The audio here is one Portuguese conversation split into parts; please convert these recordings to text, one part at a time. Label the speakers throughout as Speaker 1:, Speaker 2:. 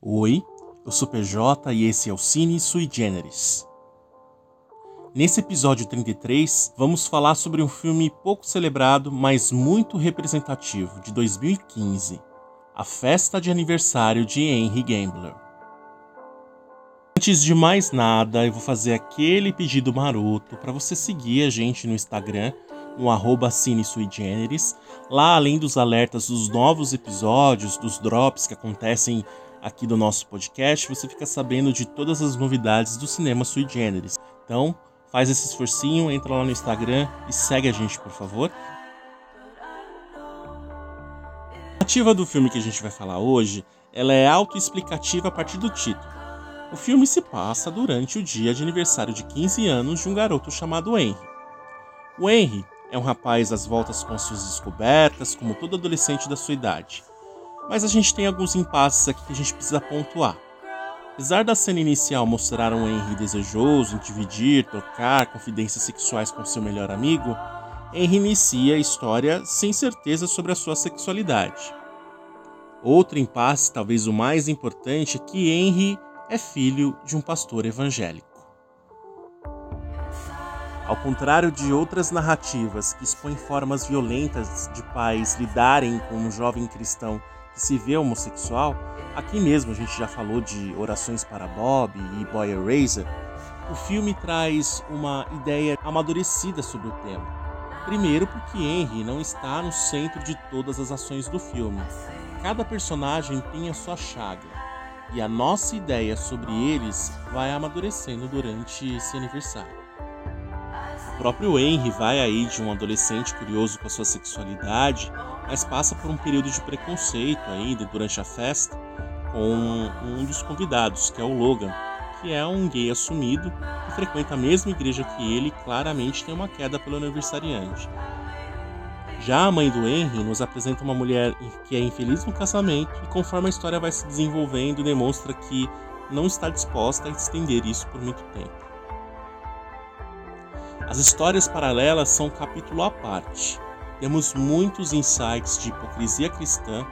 Speaker 1: Oi, eu sou PJ e esse é o Cine Sui Generis. Nesse episódio 33, vamos falar sobre um filme pouco celebrado, mas muito representativo, de 2015, A Festa de Aniversário de Henry Gambler. Antes de mais nada, eu vou fazer aquele pedido maroto para você seguir a gente no Instagram, no arroba Generis. Lá, além dos alertas dos novos episódios, dos drops que acontecem aqui do nosso podcast, você fica sabendo de todas as novidades do cinema sui generis. Então, faz esse esforcinho, entra lá no Instagram e segue a gente, por favor. A narrativa do filme que a gente vai falar hoje, ela é autoexplicativa a partir do título. O filme se passa durante o dia de aniversário de 15 anos de um garoto chamado Henry. O Henry é um rapaz às voltas com suas descobertas, como todo adolescente da sua idade. Mas a gente tem alguns impasses aqui que a gente precisa pontuar. Apesar da cena inicial mostrar um Henry desejoso em dividir, trocar confidências sexuais com seu melhor amigo, Henry inicia a história sem certeza sobre a sua sexualidade. Outro impasse, talvez o mais importante, é que Henry é filho de um pastor evangélico. Ao contrário de outras narrativas que expõem formas violentas de pais lidarem com um jovem cristão se vê homossexual, aqui mesmo a gente já falou de Orações para Bob e Boy Eraser, o filme traz uma ideia amadurecida sobre o tema. Primeiro, porque Henry não está no centro de todas as ações do filme. Cada personagem tem a sua chaga e a nossa ideia sobre eles vai amadurecendo durante esse aniversário. O próprio Henry vai aí de um adolescente curioso com a sua sexualidade, mas passa por um período de preconceito ainda durante a festa com um dos convidados, que é o Logan, que é um gay assumido que frequenta a mesma igreja que ele e claramente tem uma queda pelo aniversariante. Já a mãe do Henry nos apresenta uma mulher que é infeliz no casamento e conforme a história vai se desenvolvendo demonstra que não está disposta a estender isso por muito tempo. As histórias paralelas são um capítulo à parte. Temos muitos insights de hipocrisia cristã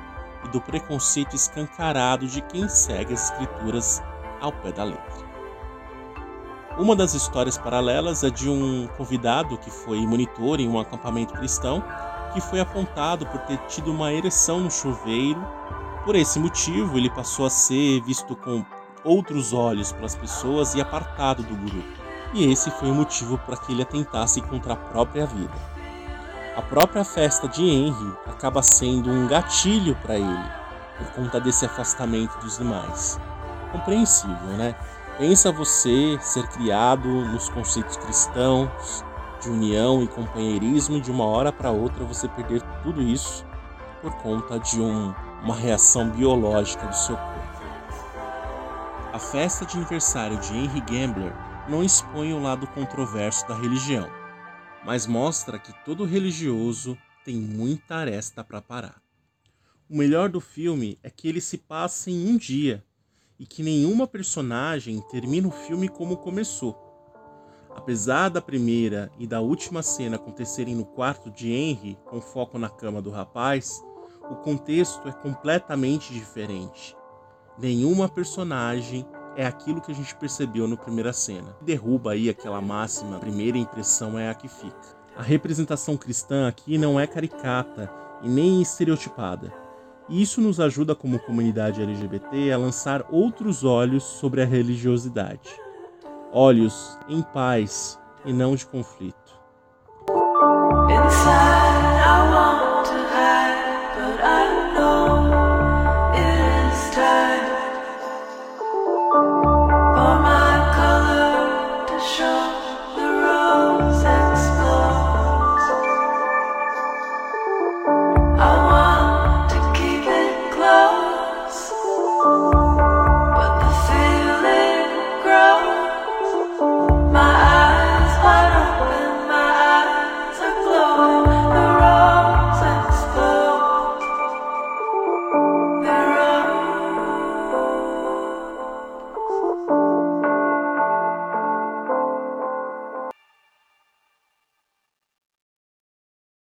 Speaker 1: e do preconceito escancarado de quem segue as escrituras ao pé da letra. Uma das histórias paralelas é de um convidado que foi monitor em um acampamento cristão que foi apontado por ter tido uma ereção no chuveiro. Por esse motivo, ele passou a ser visto com outros olhos pelas pessoas e apartado do grupo. E esse foi o motivo para que ele atentasse contra a própria vida. A própria festa de Henry acaba sendo um gatilho para ele, por conta desse afastamento dos demais. Compreensível, né? Pensa você ser criado nos conceitos cristãos, de união e companheirismo, e de uma hora para outra você perder tudo isso por conta de um, uma reação biológica do seu corpo. A festa de aniversário de Henry Gambler não expõe o lado controverso da religião, mas mostra que todo religioso tem muita aresta para parar. O melhor do filme é que ele se passa em um dia e que nenhuma personagem termina o filme como começou Apesar da primeira e da última cena acontecerem no quarto de Henry, com foco na cama do rapaz, o contexto é completamente diferente. Nenhuma personagem é aquilo que a gente percebeu na primeira cena. Derruba aí aquela máxima, a primeira impressão é a que fica. A representação cristã aqui não é caricata e nem estereotipada. E isso nos ajuda como comunidade LGBT a lançar outros olhos sobre a religiosidade olhos em paz e não de conflito. Inside,